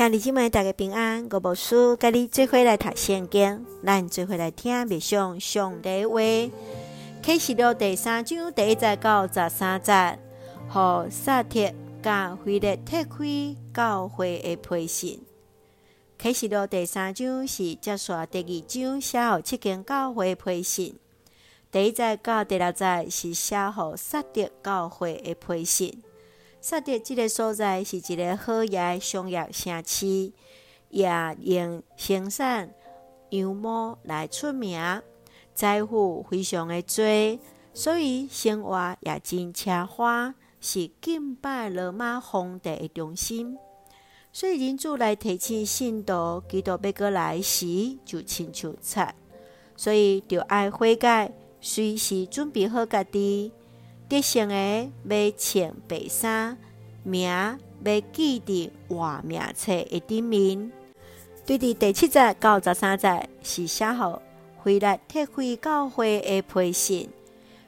兄弟姊妹大家平安，我无事，甲你做伙来读圣经，咱做伙来听默上上帝话。启示录第三章第一节到十三节，互萨特甲腓力特开教会的批信。启示录第三章是接续第二章写互七间教会的批信，第一节到第六节是写互萨特教会的批信。萨德这个所在是一个好业商业城市，也用生产羊毛来出名，财富非常的多，所以生活也真奢华，是敬拜罗马皇帝的中心。所以人主来提醒信徒，基督要过来时就亲像贼，所以就爱悔改，随时准备好家己。得胜的要穿白衫，名要记伫活命册一顶面。对伫第七节到十三节是写互腓力特会教会的批信。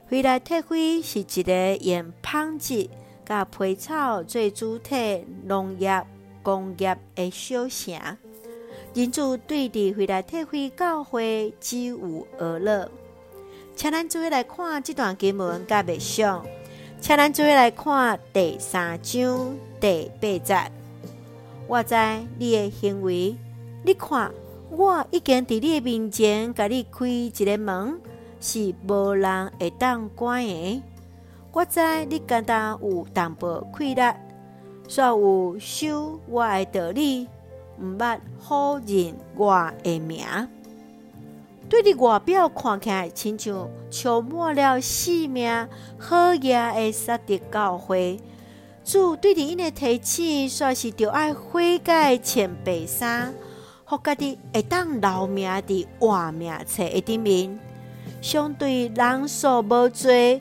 腓力特会是一个用纺织甲皮草做主体农业工业的小城。人主对伫腓力特会教会只有讹乐。请咱做伙来看这段经文，甲默想。请咱做伙来看第三章第八节。我知你的行为，你看，我已经伫你的面前，甲你开一个门，是无人会当关的。我知你敢当有淡薄气力，煞有守我的道理，毋捌否认我的名。对你外表看起来，亲像充满了生命好业的萨特教会，主对你因的提醒，煞是着爱悔改穿白衫，互家己会当留名伫活命册的顶面。相对人数无多、气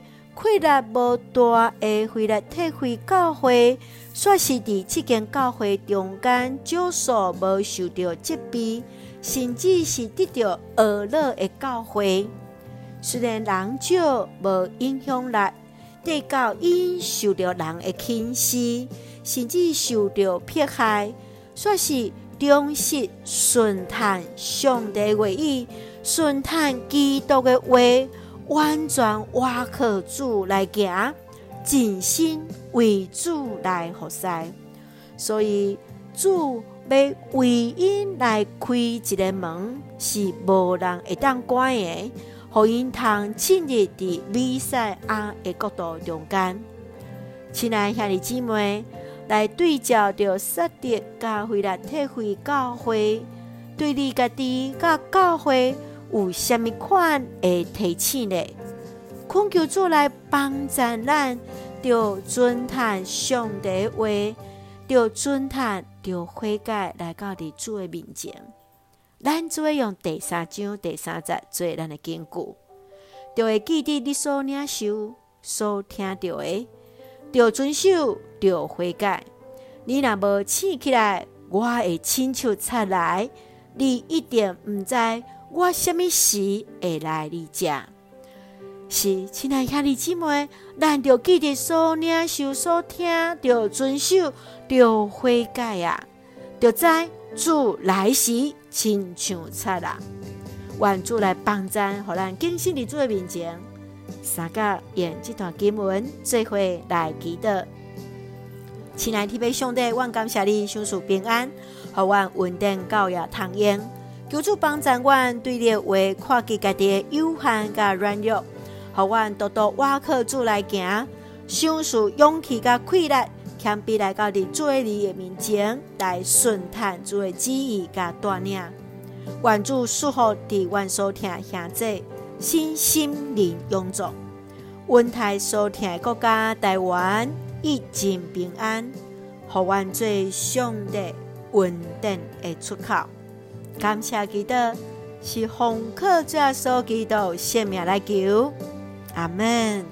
力无大的腓力特会教会，煞是伫即间教会中间少数无受到责备。甚至是得到恶乐的教诲，虽然人少无影响力，对教因受到人的轻视，甚至受到迫害，煞是忠实顺探上帝话语，顺探基督的话，完全倚靠主来行，尽心为主来服侍，所以主。要为因来开一个门，是无人会当关的，互因通进入伫弥赛亚的国度中间。亲爱兄弟姊妹，来对照着设特教会来体会教会，对你家己甲教会有虾米款的提醒呢？恳求主来帮助咱，着遵探上帝话，着遵探。着悔改来到伫主的面前，咱只会用第三章第三节做咱的根据，就会记得你所领受、所听到的，着遵守、着悔改。你若无醒起来，我会亲像贼来，你一定毋知我什么时会来你遮。是，亲爱兄弟姊妹，咱着记得所领受、所听，着遵守。着悔改呀，着知主来时亲像贼啦，愿主来帮助，互咱更新伫主的面前。三甲用这段经文做伙来祈祷。亲爱的天父上帝，阮感谢你，赏赐平安，互阮稳定教育通用。求主帮助阮对你的话，看见家己的有限甲软弱，互阮多多倚靠主来行，赏赐勇气甲气力。谦卑来到伫主你的面前，来顺探主的旨意甲带领。愿主赐福伫阮所听兄弟，身心灵永驻。阮台所听的国家台湾，疫情平安，互阮做上帝稳定的出口。感谢基督，是奉靠主所基督圣名来求。阿门。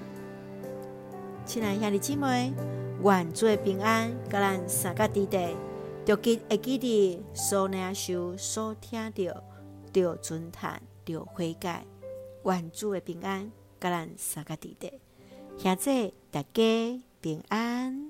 亲爱兄弟姊妹。愿主的平安，甲咱三个弟弟，着记会记得所领受、所听到，着尊叹，着悔改。愿主的平安，甲咱三个弟弟，现在大家平安。